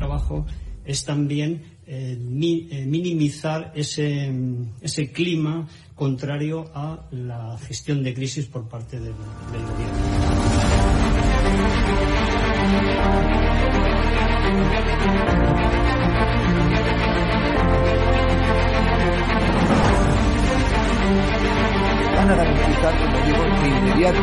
Trabajo es también eh, eh, minimizar ese, ese clima contrario a la gestión de crisis por parte del, gobierno. Van a garantizar, como digo, inmediato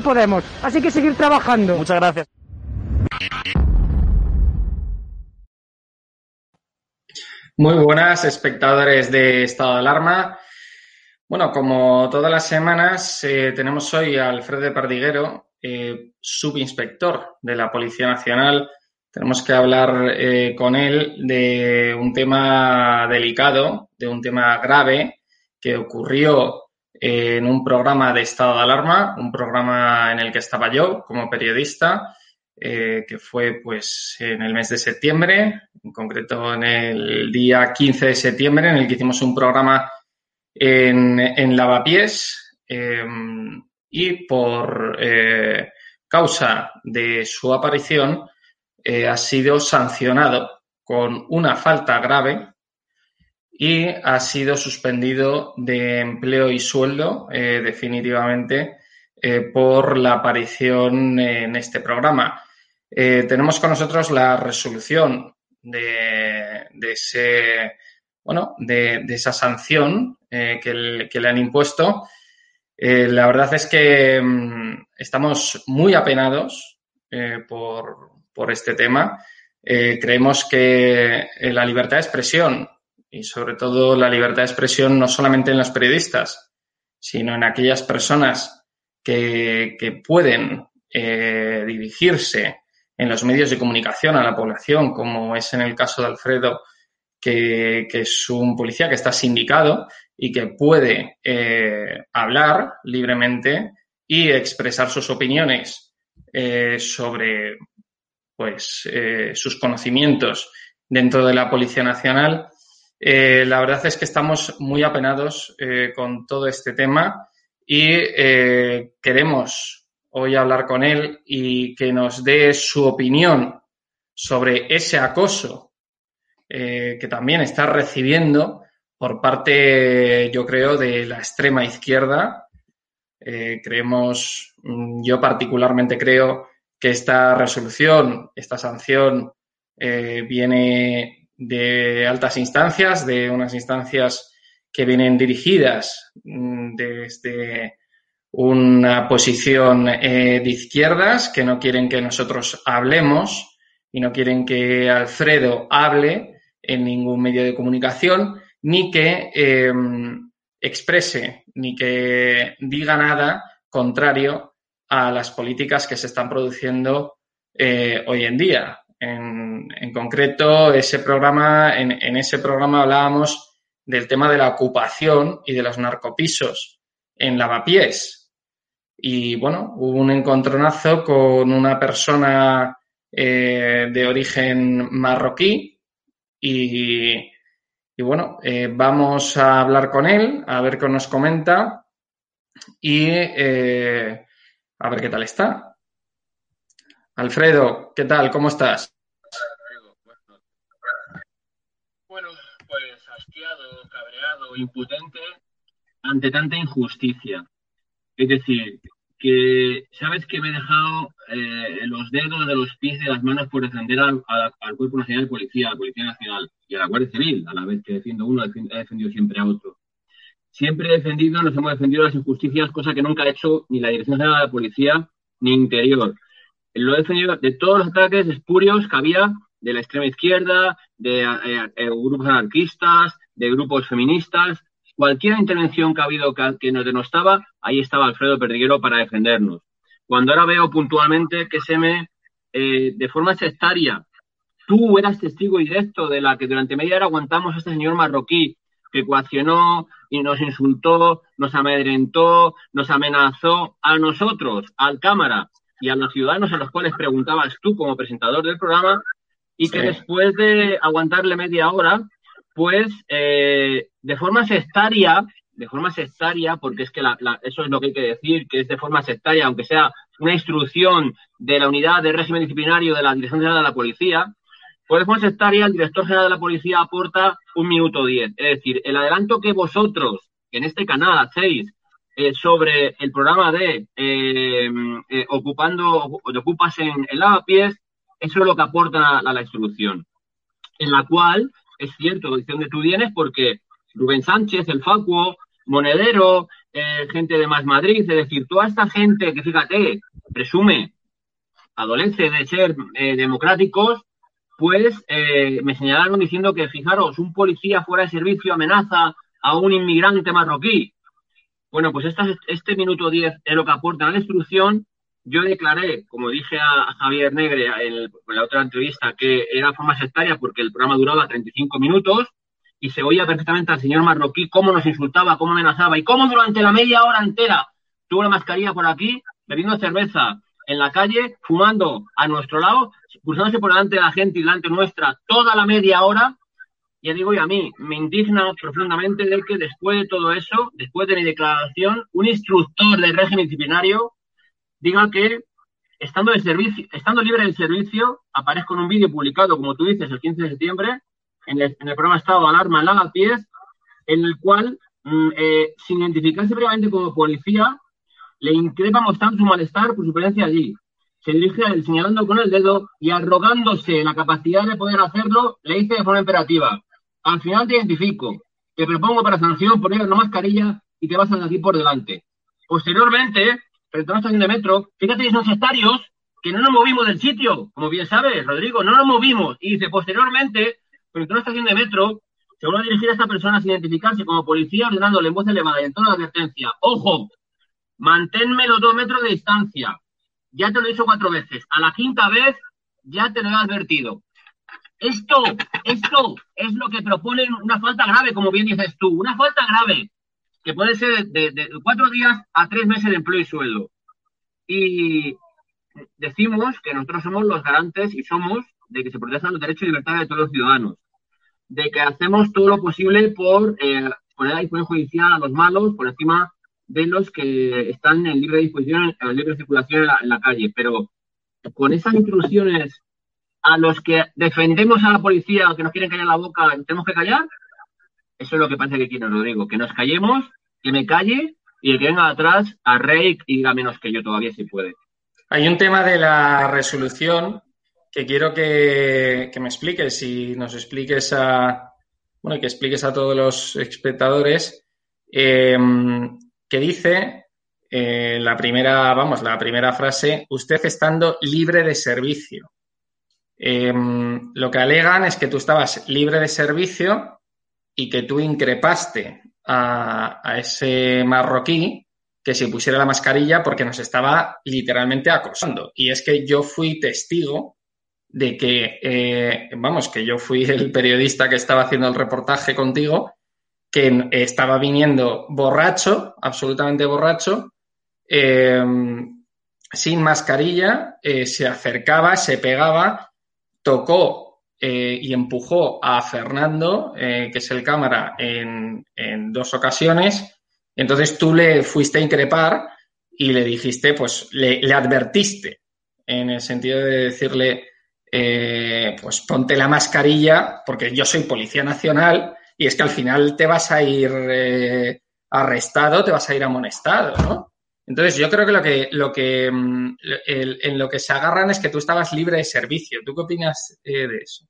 Podemos, así que seguir trabajando. Muchas gracias. Muy buenas, espectadores de Estado de Alarma. Bueno, como todas las semanas, eh, tenemos hoy a Alfredo Pardiguero, eh, subinspector de la Policía Nacional. Tenemos que hablar eh, con él de un tema delicado, de un tema grave que ocurrió en un programa de estado de alarma, un programa en el que estaba yo como periodista, eh, que fue pues en el mes de septiembre, en concreto en el día 15 de septiembre, en el que hicimos un programa en, en Lavapiés eh, y por eh, causa de su aparición ha sido sancionado con una falta grave y ha sido suspendido de empleo y sueldo eh, definitivamente eh, por la aparición en este programa. Eh, tenemos con nosotros la resolución de, de ese bueno de, de esa sanción que, le han impuesto. la verdad es que mmm, estamos muy apenados por, por, este tema. creemos que la libertad de expresión y sobre todo la libertad de expresión no solamente en los periodistas, sino en aquellas personas que, que pueden eh, dirigirse en los medios de comunicación a la población, como es en el caso de Alfredo, que, es un policía que está sindicado y que puede eh, hablar libremente y expresar sus opiniones eh, sobre pues, eh, sus conocimientos dentro de la Policía Nacional. La verdad es que estamos muy apenados con todo este tema y queremos hoy hablar con él y que nos dé su opinión sobre ese acoso eh, que también está recibiendo por parte, yo creo, de la extrema izquierda. Eh, creemos, mm, yo particularmente creo que esta resolución, esta sanción, eh, viene de altas instancias, de unas instancias que vienen dirigidas mm, desde una posición de izquierdas que no quieren que nosotros hablemos y no quieren que Alfredo hable en ningún medio de comunicación, ni que em, exprese, ni que diga nada contrario a las políticas que se están produciendo eh, hoy en día. En, concreto, ese programa, en, ese programa hablábamos del tema de la ocupación y de los narcopisos en Lavapiés. Y bueno, hubo un encontronazo con una persona eh, de origen marroquí y, bueno, eh, vamos a hablar con él, a ver qué nos comenta y eh, a ver qué tal está. Alfredo, ¿qué tal? ¿Cómo estás? Bueno, pues hastiado, cabreado, impotente ante tanta injusticia. Es decir, que sabes que me he dejado eh, los dedos de los pies y las manos por defender al, Cuerpo Nacional de Policía, a la Policía Nacional y a la Guardia Civil, a la vez que defiendo uno, he defendido siempre a otro. Siempre he defendido, nos hemos defendido las injusticias, cosa que nunca ha hecho ni la Dirección General de la Policía ni Interior. Lo he defendido de todos los ataques espurios que había de la extrema izquierda, de eh, eh, grupos anarquistas, de grupos feministas, cualquier intervención que ha habido que, nos denostaba, ahí estaba Alfredo Perdiguero para defendernos. Cuando ahora veo puntualmente que se me, eh, de forma sectaria, tú eras testigo directo de la que durante media hora aguantamos a este señor marroquí que ecuacionó y nos insultó, nos amedrentó, nos amenazó a nosotros, al cámara y a los ciudadanos a los cuales preguntabas tú como presentador del programa y que después de aguantarle media hora pues eh, de forma sectaria, de forma sectaria, porque es que eso es lo que hay que decir, que es de forma sectaria, aunque sea una instrucción de la unidad de régimen disciplinario de la Dirección General de la Policía, pues de forma sectaria el director general de la Policía aporta un minuto diez. Es decir, el adelanto que vosotros, que en este canal hacéis eh, sobre el programa de eh, ocupando, de ocupas en, el lavapiés, eso es lo que aporta la instrucción, en la cual es cierto, de donde tú vienes, porque Rubén Sánchez, el Facuo, Monedero, eh, gente de Más Madrid, es decir, toda esta gente que, fíjate, presume, adolece de ser eh, democráticos, pues eh, me señalaron diciendo que, fijaros, un policía fuera de servicio amenaza a un inmigrante marroquí. Bueno, pues este minuto 10 es lo que aporta la instrucción yo declaré, como dije a, Javier Negre en, la otra entrevista, que era forma sectaria porque el programa duraba 35 minutos y se oía perfectamente al señor marroquí cómo nos insultaba, cómo amenazaba y cómo durante la media hora entera tuvo la mascarilla por aquí, bebiendo cerveza en la calle, fumando a nuestro lado, cruzándose por delante de la gente y delante nuestra toda la media hora. Ya digo, y a mí me indigna profundamente de que después de todo eso, después de mi declaración, un instructor del régimen disciplinario diga que estando, de servicio, estando libre del servicio, aparezco en un vídeo publicado, como tú dices, el 15 de septiembre, en el, programa Estado Alarma en en el cual, mm, eh, sin identificarse previamente como policía, le increpa mostrando su malestar por su presencia allí. Se dirige a señalando con el dedo y arrogándose la capacidad de poder hacerlo, le dice de forma imperativa, al final te identifico, te propongo para sanción poner una mascarilla y te vas a aquí por delante. Posteriormente, frente a una estación de metro, fíjate que son que no nos movimos del sitio, como bien sabes, Rodrigo, no nos movimos. Y dice, posteriormente, frente a una estación de metro, se vuelve a dirigir a esta persona sin identificarse como policía, ordenándole en voz elevada y en tono de advertencia, ojo, manténme los dos metros de distancia. Ya te lo he dicho cuatro veces. A la quinta vez ya te lo he advertido. Esto, esto es lo que proponen una falta grave, como bien dices tú, una falta grave, que puede ser de, cuatro días a tres meses de empleo y sueldo. Y decimos que nosotros somos los garantes y somos de que se protejan los derechos y libertades de todos los ciudadanos, de que hacemos todo lo posible por eh, poner a disposición judicial a los malos por encima de los que están en libre disposición, en libre circulación en la calle. Pero con esas intrusiones a los que defendemos a la policía, que nos quieren callar la boca, tenemos que callar. Eso es lo que parece que quiero, Rodrigo, que nos callemos, que me calle y el que venga atrás a Rey y diga menos que yo todavía si puede. Hay un tema de la resolución que quiero que, me expliques y nos expliques a, bueno, que expliques a todos los espectadores, eh, que dice eh, la primera, vamos, la primera frase, usted estando libre de servicio. Em, lo que alegan es que tú estabas libre de servicio y que tú increpaste a, ese marroquí que se pusiera la mascarilla porque nos estaba literalmente acosando. Y es que yo fui testigo de que, eh, vamos, que yo fui el periodista que estaba haciendo el reportaje contigo, que estaba viniendo borracho, absolutamente borracho, em, sin mascarilla, eh, se acercaba, se pegaba tocó eh, y empujó a Fernando, eh, que es el cámara, en, dos ocasiones. Entonces tú le fuiste a increpar y le dijiste, pues le, advertiste, en el sentido de decirle, eh, pues ponte la mascarilla, porque yo soy Policía Nacional y es que al final te vas a ir arrestado, te vas a ir amonestado, ¿no? Entonces, yo creo que lo que, lo que mm, en lo que se agarran es que tú estabas libre de servicio. ¿Tú qué opinas eh, de eso?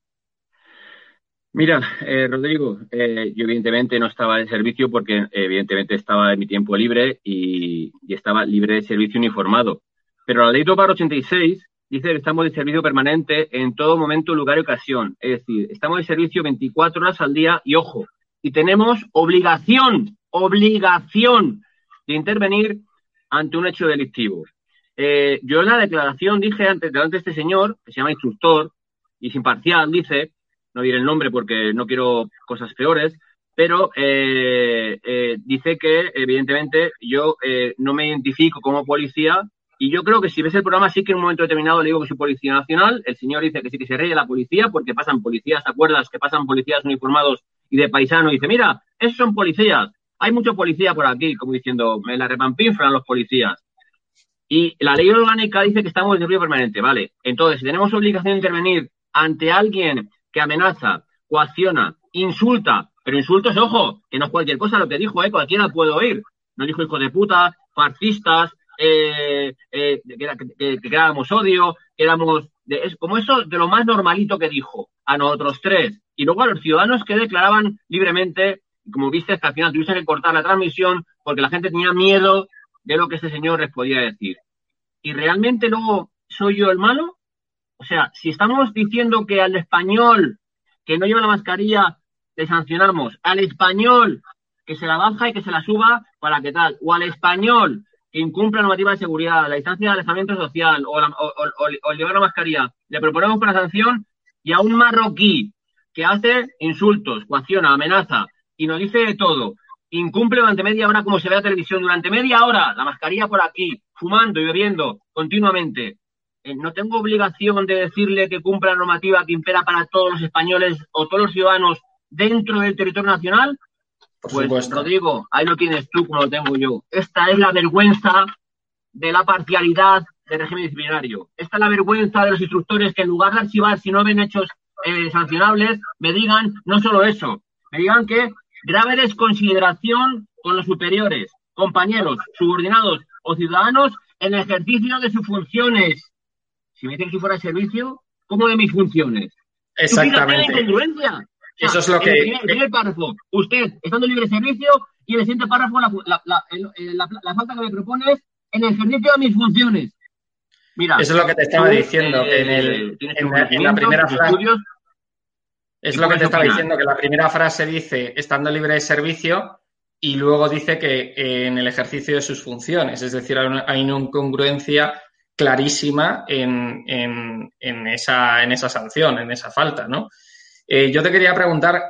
Mira, eh, Rodrigo, eh, yo evidentemente no estaba de servicio porque evidentemente estaba en mi tiempo libre y, estaba libre de servicio uniformado. Pero la ley 286 dice que estamos de servicio permanente en todo momento, lugar y ocasión. Es decir, estamos de servicio 24 horas al día y ojo, y tenemos obligación, obligación de intervenir ante un hecho delictivo. Eh, yo en la declaración dije antes, delante de este señor, que se llama instructor, y es imparcial, dice, no diré el nombre porque no quiero cosas peores, pero eh, eh, dice que evidentemente yo no me identifico como policía y yo creo que si ves el programa sí que en un momento determinado le digo que soy policía nacional, el señor dice que sí que se reye la policía porque pasan policías, ¿te acuerdas? Que pasan policías uniformados y de paisano y dice, mira, esos son policías hay mucho policía por aquí, como diciendo, me la repampinflan los policías. Y la ley orgánica dice que estamos en servicio permanente, ¿vale? Entonces, si tenemos obligación de intervenir ante alguien que amenaza, coacciona, insulta, pero insultos, ojo, que no es cualquier cosa lo que dijo, ¿eh? Cualquiera puede oír. No dijo hijo de puta, fascistas, eh, eh, que, éramos odio, que éramos... es, como eso de lo más normalito que dijo a nosotros tres. Y luego a los ciudadanos que declaraban libremente como viste, hasta al final tuviste que cortar la transmisión porque la gente tenía miedo de lo que ese señor les podía decir. ¿Y realmente luego soy yo el malo? O sea, si estamos diciendo que al español que no lleva la mascarilla le sancionamos, al español que se la baja y que se la suba para qué tal, o al español que incumple la normativa de seguridad, la distancia de alejamiento social o, o, llevar la mascarilla, le proponemos una sanción y a un marroquí que hace insultos, coacciona, amenaza, y nos dice de todo. Incumple durante media hora como se ve la televisión, durante media hora, la mascarilla por aquí, fumando y bebiendo continuamente. Eh, no tengo obligación de decirle que cumpla la normativa que impera para todos los españoles o todos los ciudadanos dentro del territorio nacional. pues, Rodrigo, ahí lo tienes tú como lo tengo yo. Esta es la vergüenza de la parcialidad del régimen disciplinario. Esta es la vergüenza de los instructores que en lugar de archivar si no ven hechos eh, sancionables, me digan no solo eso, me digan que grave desconsideración con los superiores, compañeros, subordinados o ciudadanos en el ejercicio de sus funciones. Si me dicen que fuera servicio, ¿cómo de mis funciones? Exactamente. incongruencia. Eso es lo que. En el primer párrafo, usted estando libre de servicio y en el siguiente párrafo, la, la, falta que me propone es en el ejercicio de mis funciones. Mira. Eso es lo que te estaba diciendo, que en, el, en, la primera frase. Es lo que te estaba diciendo, que la primera frase dice estando libre de servicio y luego dice que eh, en el ejercicio de sus funciones. Es decir, hay una, incongruencia clarísima en, esa, en esa sanción, en esa falta, ¿no? Eh, yo te quería preguntar,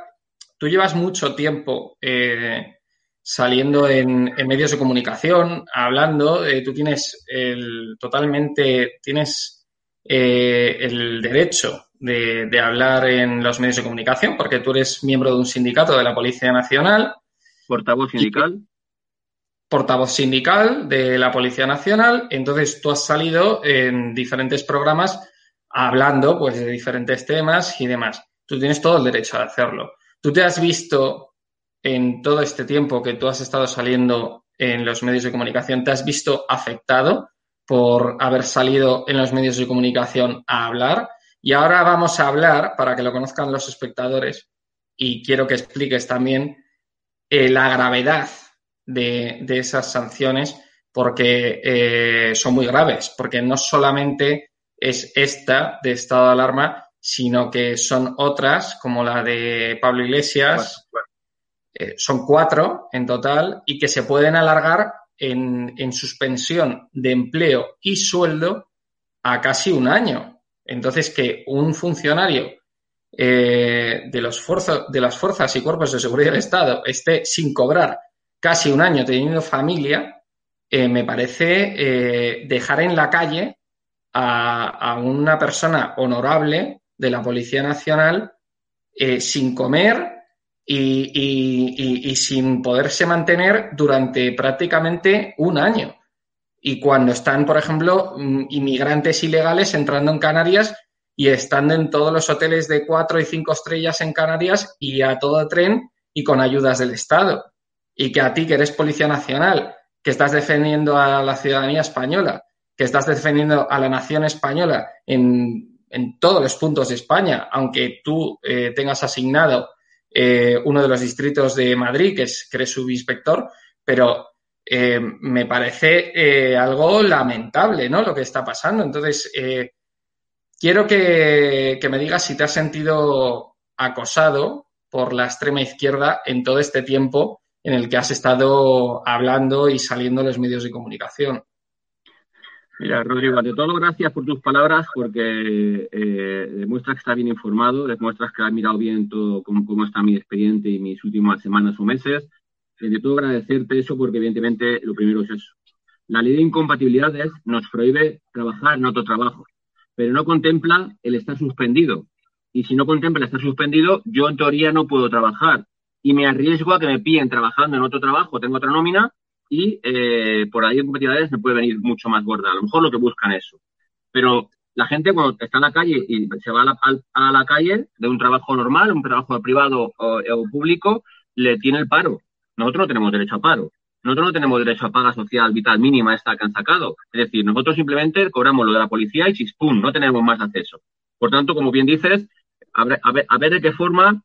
tú llevas mucho tiempo eh, saliendo en, medios de comunicación, hablando, eh, tú tienes el, totalmente, tienes el derecho de, de, hablar en los medios de comunicación porque tú eres miembro de un sindicato de la Policía Nacional. Portavoz sindical portavoz sindical de la Policía Nacional, entonces tú has salido en diferentes programas hablando pues de diferentes temas y demás. Tú tienes todo el derecho a hacerlo. ¿Tú te has visto en todo este tiempo que tú has estado saliendo en los medios de comunicación, te has visto afectado por haber salido en los medios de comunicación a hablar? Y ahora vamos a hablar, para que lo conozcan los espectadores, y quiero que expliques también eh, la gravedad de, esas sanciones porque eh, son muy graves, porque no solamente es esta de estado de alarma, sino que son otras, como la de Pablo Iglesias, eh, son cuatro en total, y que se pueden alargar en, en, suspensión de empleo y sueldo a casi un año. Entonces, que un funcionario eh, de, los de las fuerzas y cuerpos de seguridad del Estado esté sin cobrar casi un año teniendo familia, eh, me parece eh, dejar en la calle a, una persona honorable de la Policía Nacional eh, sin comer y, sin poderse mantener durante prácticamente un año. Y cuando están, por ejemplo, mm, inmigrantes ilegales entrando en Canarias y estando en todos los hoteles de cuatro y cinco estrellas en Canarias y a todo tren y con ayudas del Estado. Y que a ti, que eres Policía Nacional, que estás defendiendo a la ciudadanía española, que estás defendiendo a la nación española en, en todos los puntos de España, aunque tú eh, tengas asignado eh, uno de los distritos de Madrid, que, es, que eres subinspector, pero eh, me parece algo lamentable, ¿no? Lo que está pasando. Entonces, quiero que, me digas si te has sentido acosado por la extrema izquierda en todo este tiempo en el que has estado hablando y saliendo en los medios de comunicación. Mira, Rodrigo, ante todo, gracias por tus palabras, porque eh, demuestras que estás bien informado, demuestras que has mirado bien todo cómo, está mi expediente y mis últimas semanas o meses. De todo agradecerte eso, porque evidentemente lo primero es eso. La ley de incompatibilidades nos prohíbe trabajar en otro trabajo, pero no contempla el estar suspendido. Y si no contempla el estar suspendido, yo en teoría no puedo trabajar y me arriesgo a que me pillen trabajando en otro trabajo, tengo otra nómina y eh, por ahí en competitividades me puede venir mucho más gorda. A lo mejor lo que buscan es eso. Pero la gente cuando está en la calle y se va a la, calle de un trabajo normal, un trabajo privado o, público, le tiene el paro. Nosotros no tenemos derecho a paro. Nosotros no tenemos derecho a paga social vital mínima esta que han sacado. Es decir, nosotros simplemente cobramos lo de la policía y chispum, no tenemos más acceso. Por tanto, como bien dices, a ver, a ver de qué forma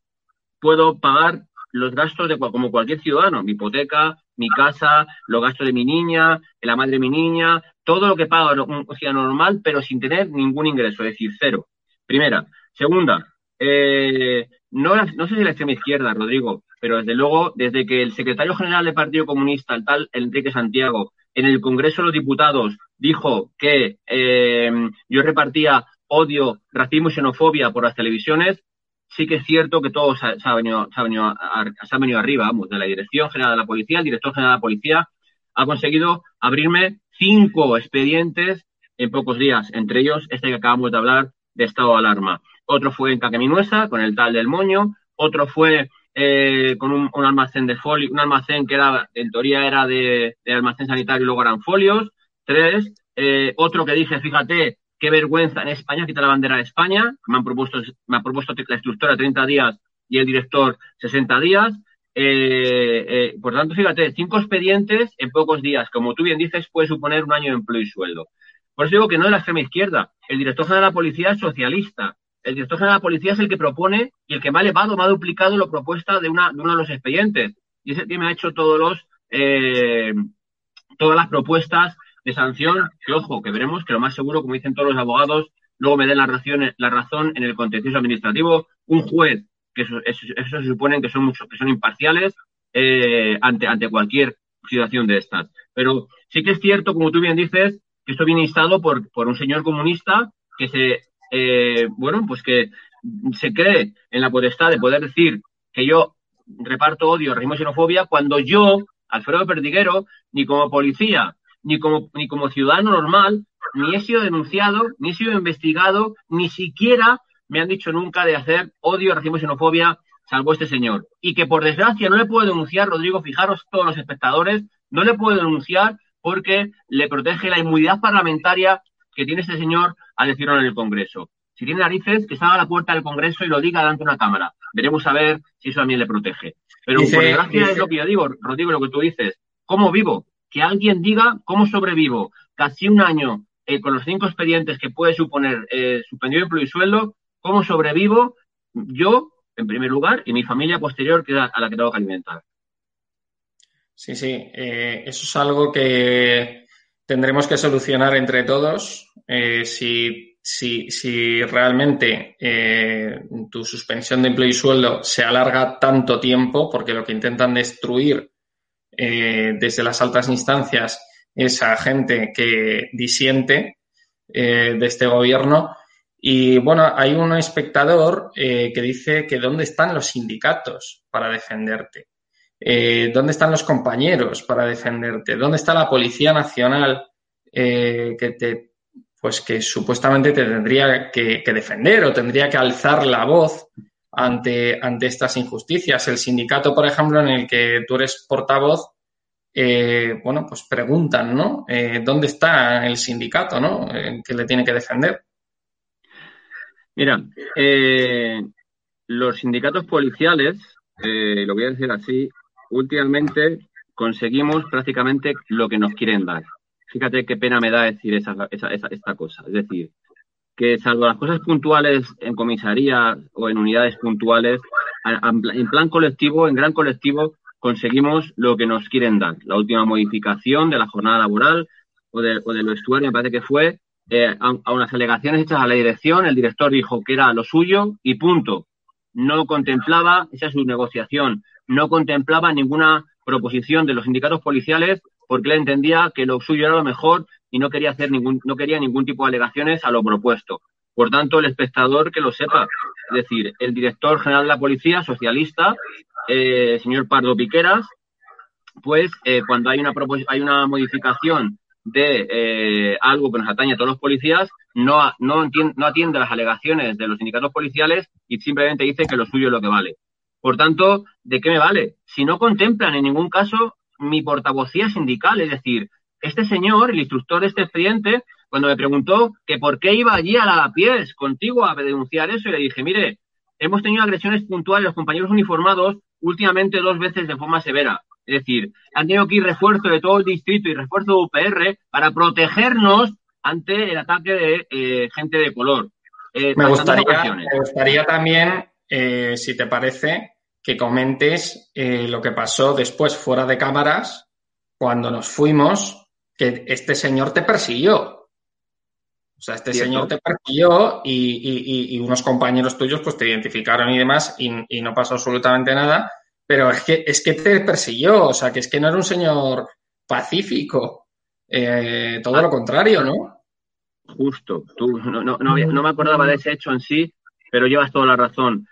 puedo pagar los gastos de como cualquier ciudadano, mi hipoteca, mi casa, los gastos de mi niña, la madre de mi niña, todo lo que paga un ciudadano normal, pero sin tener ningún ingreso, es decir, cero. Primera. Segunda, eh, no, no sé si la extrema izquierda, Rodrigo, pero desde luego, desde que el secretario general del Partido Comunista, el tal Enrique Santiago, en el Congreso de los Diputados dijo que eh, yo repartía odio, racismo y xenofobia por las televisiones, sí que es cierto que todo se ha, venido, se ha, venido, se ha venido arriba, vamos, de la Dirección General de la Policía, el Director General de la Policía ha conseguido abrirme cinco expedientes en pocos días, entre ellos este que acabamos de hablar de estado de alarma. Otro fue en Caqueminuesa, con el tal del Moño, otro fue eh, con un, almacén de folio, un almacén que era, en teoría era de, almacén sanitario y luego eran folios. Tres, eh, otro que dije, fíjate, qué vergüenza en España quitar la bandera de España. Me han propuesto, me ha propuesto la instructora 30 días y el director 60 días. Eh, por tanto, fíjate, cinco expedientes en pocos días, como tú bien dices, puede suponer un año de empleo y sueldo. Por eso digo que no es la extrema izquierda. El director general de la policía es socialista. El director general de la policía es el que propone y el que ha elevado, me ha duplicado la propuesta de, una, de uno de los expedientes. Y ese que me ha hecho todos los, eh, todas las propuestas de sanción, que ojo, que veremos que lo más seguro, como dicen todos los abogados, luego me den la razón, la razón en el contencioso administrativo, un juez, que eso, se supone que son muchos, que son imparciales eh, ante, ante cualquier situación de estas. Pero sí que es cierto, como tú bien dices, esto viene instado por, por un señor comunista que se, eh, bueno, pues que se cree en la potestad de poder decir que yo reparto odio, racismo y xenofobia, cuando yo, Alfredo Perdiguero, ni como policía, ni como, ni como ciudadano normal, ni he sido denunciado, ni he sido investigado, ni siquiera me han dicho nunca de hacer odio, racismo y xenofobia, salvo este señor. Y que por desgracia no le puedo denunciar, Rodrigo, fijaros todos los espectadores, no le puedo denunciar porque le protege la inmunidad parlamentaria que tiene este señor al decirlo en el Congreso. Si tiene narices, que salga a la puerta del Congreso y lo diga delante de una cámara. Veremos a ver si eso también le protege. Pero por desgracia es lo que yo digo, Rodrigo, lo que tú dices. ¿Cómo vivo? Que alguien diga cómo sobrevivo casi un año eh, con los cinco expedientes que puede suponer eh, suspendido empleo y sueldo, cómo sobrevivo yo, en primer lugar, y mi familia posterior que a la que tengo que alimentar. Sí, sí, eh, eso es algo que tendremos que solucionar entre todos. Eh, si, si, si, realmente eh, tu suspensión de empleo y sueldo se alarga tanto tiempo, porque lo que intentan destruir desde las altas instancias es a gente que disiente de este gobierno. Y bueno, hay un espectador que dice que dónde están los sindicatos para defenderte. Eh, ¿Dónde están los compañeros para defenderte? ¿Dónde está la Policía Nacional eh, que te, pues que supuestamente te tendría que, defender o tendría que alzar la voz ante, ante estas injusticias? El sindicato, por ejemplo, en el que tú eres portavoz, eh, bueno, pues preguntan, ¿no? ¿Dónde está el sindicato, ¿no? que le tiene que defender. Mira, los sindicatos policiales, lo voy a decir así, últimamente conseguimos prácticamente lo que nos quieren dar. Fíjate qué pena me da decir esa, esta cosa. Es decir, que salvo las cosas puntuales en comisaría o en unidades puntuales, en plan colectivo, en gran colectivo, conseguimos lo que nos quieren dar. La última modificación de la jornada laboral o de, o de lo estuario, me parece que fue, eh, a, a, unas alegaciones hechas a la dirección, el director dijo que era lo suyo y punto. No contemplaba, esa es su negociación, no contemplaba ninguna proposición de los sindicatos policiales porque él entendía que lo suyo era lo mejor y no quería hacer ningún, no quería ningún tipo de alegaciones a lo propuesto. Por tanto, el espectador que lo sepa, es decir, el director general de la policía, socialista, eh, señor Pardo Piqueras, pues eh, cuando hay una hay una modificación de eh, algo que nos atañe a todos los policías, no, no, no atiende las alegaciones de los sindicatos policiales y simplemente dice que lo suyo es lo que vale. Por tanto, ¿de qué me vale? Si no contemplan en ningún caso mi portavocía sindical, es decir, este señor, el instructor de este expediente, cuando me preguntó que por qué iba allí a la pies contigo a denunciar eso, y le dije, mire, hemos tenido agresiones puntuales los compañeros uniformados últimamente dos veces de forma severa. Es decir, han tenido que ir refuerzo de todo el distrito y refuerzo de UPR para protegernos ante el ataque de eh, gente de color. Eh, me, gustaría, me, gustaría, también eh, si te parece, que comentes eh, lo que pasó después fuera de cámaras, cuando nos fuimos, que este señor te persiguió. O sea, este señor te persiguió y, unos compañeros tuyos pues te identificaron y demás y, no pasó absolutamente nada, pero es que, es que te persiguió, o sea, que es que no era un señor pacífico, eh, todo lo contrario, ¿no? Justo, tú no, no, no, me acordaba de ese hecho en sí, pero llevas toda la razón.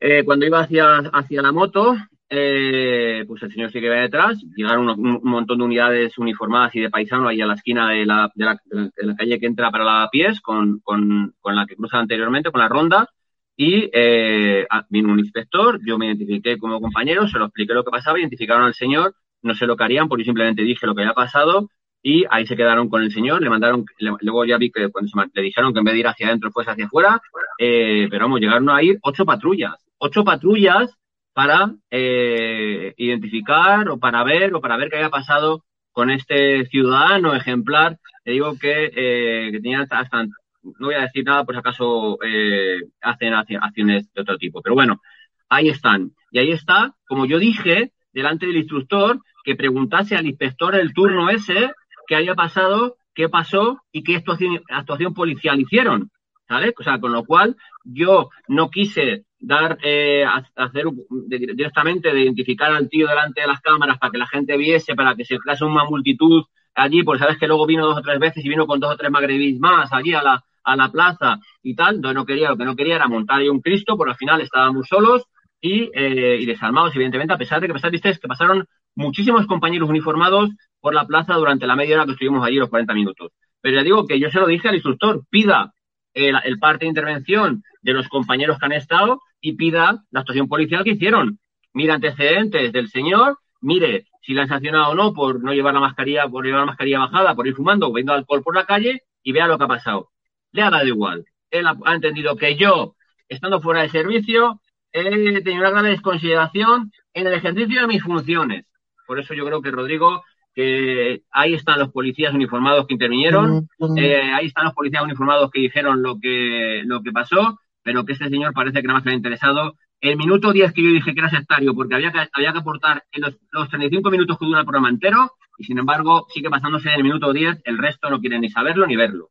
Eh, cuando iba hacia, hacia la moto, eh, pues el señor iba detrás, llegaron un, montón de unidades uniformadas y de paisano ahí a la esquina de la, de la, calle que entra para la pies, con, con, con, la que cruza anteriormente, con la ronda, y eh, vino un inspector, yo me identifiqué como compañero, se lo expliqué lo que pasaba, identificaron al señor, no sé lo que harían, porque simplemente dije lo que había pasado, y ahí se quedaron con el señor, le mandaron, luego ya vi que cuando se, le dijeron que en vez de ir hacia adentro fuese hacia afuera, eh, pero vamos, llegaron a ir ocho patrullas, ocho patrullas para eh, identificar o para ver o para ver qué había pasado con este ciudadano ejemplar. Te digo que, eh, que tenía hasta, no voy a decir nada por si acaso eh, hacen acciones de otro tipo, pero bueno, ahí están. Y ahí está, como yo dije, delante del instructor, que preguntase al inspector el turno ese qué había pasado, qué pasó y qué actuación, policial hicieron. ¿Sabes? O sea, con lo cual yo no quise dar, eh, hacer directamente de identificar al tío delante de las cámaras para que la gente viese, para que se crease una multitud allí, pues sabes que luego vino dos o tres veces y vino con dos o tres magrebís más allí a la, a la plaza y tal, entonces no quería, lo que no quería era montar ahí un Cristo, por al final estábamos solos y, eh, y desarmados, evidentemente, a pesar de que, pesar, viste, que pasaron muchísimos compañeros uniformados por la plaza durante la media hora que estuvimos allí, los 40 minutos. Pero ya digo que yo se lo dije al instructor, pida el, parte de intervención de los compañeros que han estado y pida la actuación policial que hicieron. Mira antecedentes del señor, mire si le han sancionado o no por no llevar la mascarilla, por llevar la mascarilla bajada, por ir fumando o bebiendo alcohol por la calle y vea lo que ha pasado. Le ha dado igual. Él ha, ha entendido que yo, estando fuera de servicio, he tenido una gran desconsideración en el ejercicio de mis funciones. Por eso yo creo que Rodrigo, que ahí están los policías uniformados que intervinieron, eh, ahí están los policías uniformados que dijeron lo que, lo que pasó, pero que este señor parece que no más le ha interesado. El minuto 10 que yo dije que era sectario, porque había que, había que aportar en los, los 35 minutos que dura el programa entero, y sin embargo sigue pasándose en el minuto 10, el resto no quiere ni saberlo ni verlo.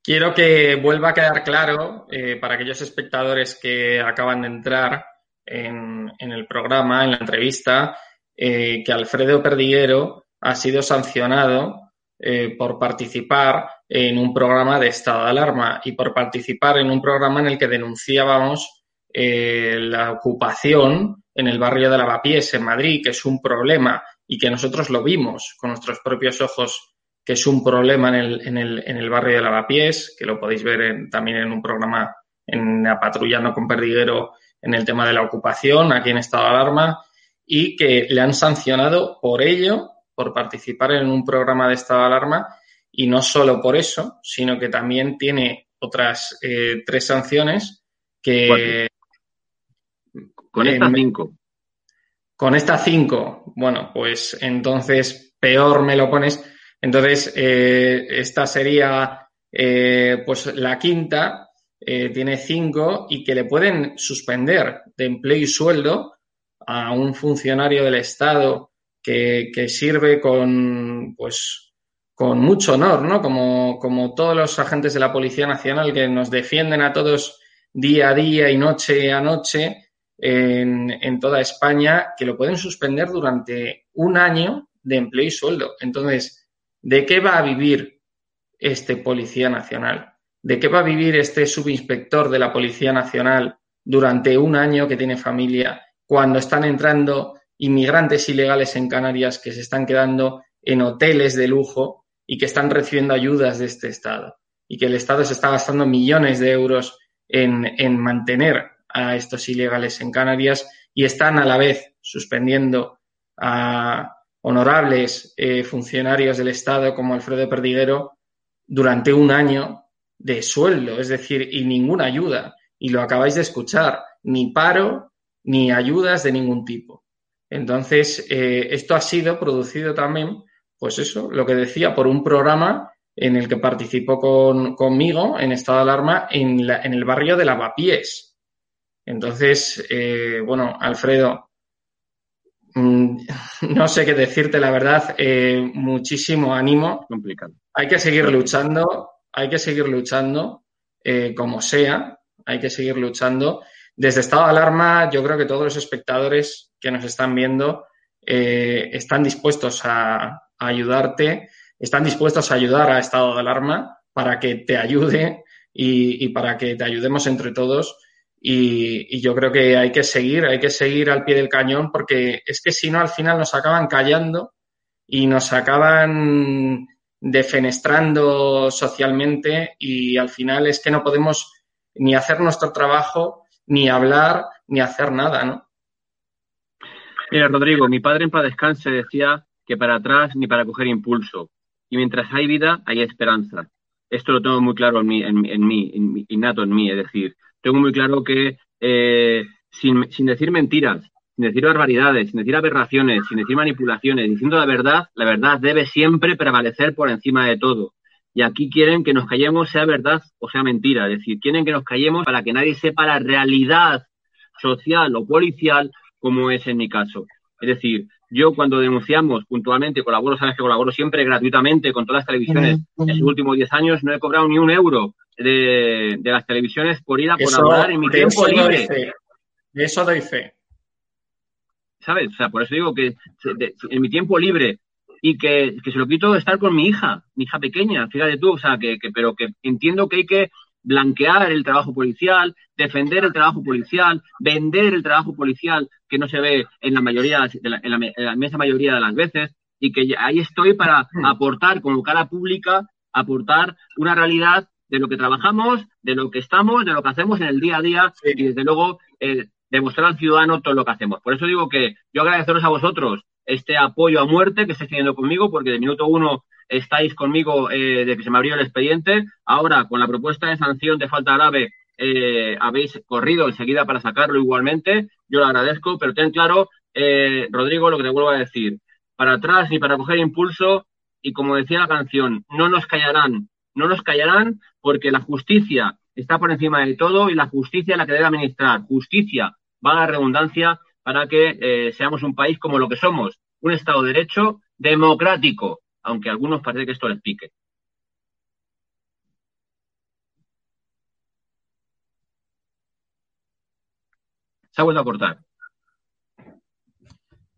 Quiero que vuelva a quedar claro eh, para aquellos espectadores que acaban de entrar en, en el programa, en la entrevista, eh, que Alfredo Perdiguero ha sido sancionado eh, por participar en un programa de estado de alarma y por participar en un programa en el que denunciábamos eh, la ocupación en el barrio de Lavapiés, en Madrid, que es un problema y que nosotros lo vimos con nuestros propios ojos que es un problema en el, en el, en el barrio de Lavapiés, que lo podéis ver en, también en un programa en la patrullando con Perdiguero en el tema de la ocupación, aquí en estado de alarma, y que le han sancionado por ello, por participar en un programa de estado de alarma, y no solo por eso, sino que también tiene otras eh, tres sanciones que... Con estas eh, cinco. Con estas cinco, bueno, pues entonces peor me lo pones. Entonces, eh, esta sería eh, pues la quinta, tiene cinco y que le pueden suspender de empleo y sueldo a un funcionario del Estado que, que sirve con, pues, con mucho honor, ¿no? Como, como todos los agentes de la Policía Nacional que nos defienden a todos día a día y noche a noche en, en toda España, que lo pueden suspender durante un año de empleo y sueldo. Entonces, ¿de qué va a vivir este Policía Nacional? ¿De qué va a vivir este subinspector de la Policía Nacional durante un año que tiene familia cuando están entrando inmigrantes ilegales en Canarias que se están quedando en hoteles de lujo y que están recibiendo ayudas de este Estado? Y que el Estado se está gastando millones de euros en, en mantener a estos ilegales en Canarias y están a la vez suspendiendo a honorables eh, funcionarios del Estado como Alfredo Perdiguero durante un año de sueldo, es decir, y ninguna ayuda. Y lo acabáis de escuchar, ni paro ni ayudas de ningún tipo. Entonces, eh, esto ha sido producido también, pues eso, lo que decía, por un programa en el que participó con, conmigo en estado de alarma en, la, en el barrio de Lavapiés. Entonces, eh, bueno, Alfredo, mm, no sé qué decirte, la verdad, eh, muchísimo ánimo. Complicado. Hay que seguir luchando, hay que seguir luchando, eh, como sea, hay que seguir luchando. Desde estado de alarma, yo creo que todos los espectadores que nos están viendo eh, están dispuestos a, a, ayudarte, están dispuestos a ayudar a estado de alarma para que te ayude y, y para que te ayudemos entre todos. Y, y, yo creo que hay que seguir, hay que seguir al pie del cañón porque es que si no al final nos acaban callando y nos acaban defenestrando socialmente y al final es que no podemos ni hacer nuestro trabajo, ni hablar, ni hacer nada, ¿no? Mira, Rodrigo, mi padre en paz descanse decía que para atrás ni para coger impulso. Y mientras hay vida, hay esperanza. Esto lo tengo muy claro en mí, en, en mí, en, innato en mí. Es decir, tengo muy claro que eh, sin, sin decir mentiras, sin decir barbaridades, sin decir aberraciones, sin decir manipulaciones, diciendo la verdad, la verdad debe siempre prevalecer por encima de todo. Y aquí quieren que nos callemos, sea verdad o sea mentira. Es decir, quieren que nos callemos para que nadie sepa la realidad social o policial como es en mi caso. Es decir, yo cuando denunciamos puntualmente, colaboro, sabes que colaboro siempre gratuitamente con todas las televisiones, en los últimos 10 años no he cobrado ni un euro de, de las televisiones por ir a colaborar en mi tiempo libre. Fe. De eso doy fe. ¿Sabes? O sea, por eso digo que en mi tiempo libre y que, se lo quito estar con mi hija, mi hija pequeña, fíjate tú, o sea, que, pero que entiendo que hay que blanquear el trabajo policial, defender el trabajo policial, vender el trabajo policial que no se ve en la mayoría, de la, en la, inmensa mayoría de las veces, y que ahí estoy para mm. aportar como cara pública, aportar una realidad de lo que trabajamos, de lo que estamos, de lo que hacemos en el día a día y desde luego eh, demostrar al ciudadano todo lo que hacemos. Por eso digo que yo agradeceros a vosotros este apoyo a muerte que estáis teniendo conmigo, porque de minuto uno estáis conmigo eh, de que se me abrió el expediente. Ahora, con la propuesta de sanción de falta grave, eh, habéis corrido enseguida para sacarlo igualmente. Yo lo agradezco, pero ten claro, eh, Rodrigo, lo que te vuelvo a decir. Para atrás ni para coger impulso. Y como decía la canción, no nos callarán. No nos callarán porque la justicia está por encima de todo y la justicia es la que debe administrar. Justicia, va la redundancia, para que eh, seamos un país como lo que somos, un Estado de Derecho democrático, aunque a algunos parece que esto les pique. Se ha vuelto a cortar.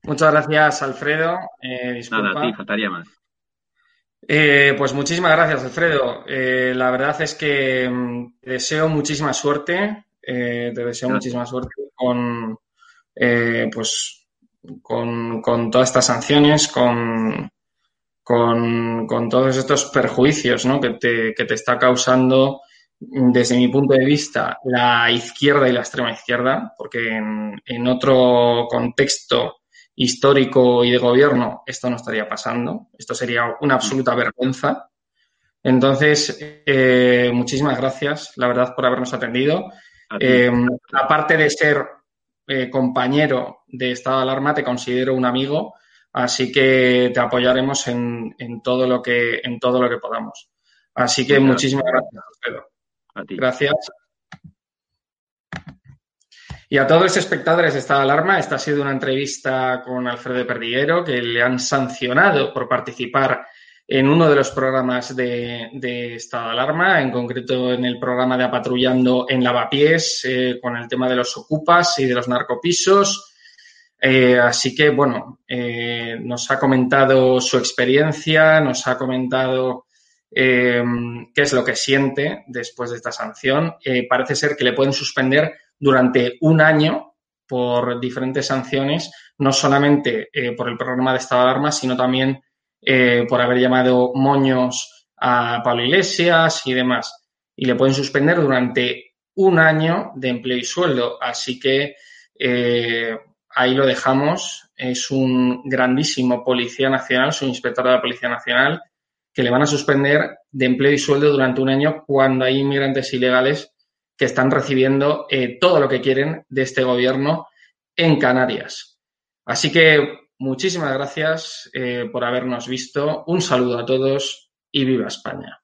Muchas gracias, Alfredo. Eh, Nada, a ti, faltaría más. Eh, pues muchísimas gracias, Alfredo. la verdad es que mm, te deseo muchísima suerte. te deseo muchísima suerte con, eh, pues con, todas estas sanciones, con, con, todos estos perjuicios ¿no? que, te, que te está causando desde mi punto de vista, la izquierda y la extrema izquierda, porque en, otro contexto histórico y de gobierno esto no estaría pasando. Esto sería una absoluta vergüenza. Entonces, eh, muchísimas gracias, la verdad, por habernos atendido. Eh, aparte de ser eh, compañero de estado de alarma, te considero un amigo, así que te apoyaremos en, todo, lo que, en todo lo que podamos. Así que muchísimas gracias, Pedro. Gracias. Y a todos los espectadores de Estado de Alarma, esta ha sido una entrevista con Alfredo Perdiguero, que le han sancionado por participar en uno de los programas de, estado de alarma, en concreto en el programa de apatrullando en lavapiés, eh, con el tema de los ocupas y de los narcopisos. Eh, así que, bueno, eh, nos ha comentado su experiencia, nos ha comentado qué es lo que siente después de esta sanción. parece ser que le pueden suspender durante un año por diferentes sanciones, no solamente por el programa de estado de alarma, sino también eh, por haber llamado moños a Pablo Iglesias y demás. Y le pueden suspender durante un año de empleo y sueldo. Así que eh, ahí lo dejamos. Es un grandísimo policía nacional, su inspector de la Policía Nacional, que le van a suspender de empleo y sueldo durante un año cuando hay inmigrantes ilegales que están recibiendo eh, todo lo que quieren de este gobierno en Canarias. Así que Muchísimas gracias eh, por habernos visto. Un saludo a todos y viva España.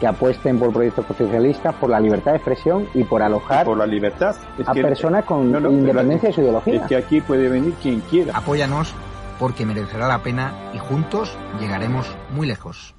que apuesten por proyectos socialistas, por la libertad de expresión y por alojar por la libertad. a personas con independencia de su ideología. Es que aquí puede venir quien quiera. Apóyanos porque merecerá la pena y juntos llegaremos muy lejos.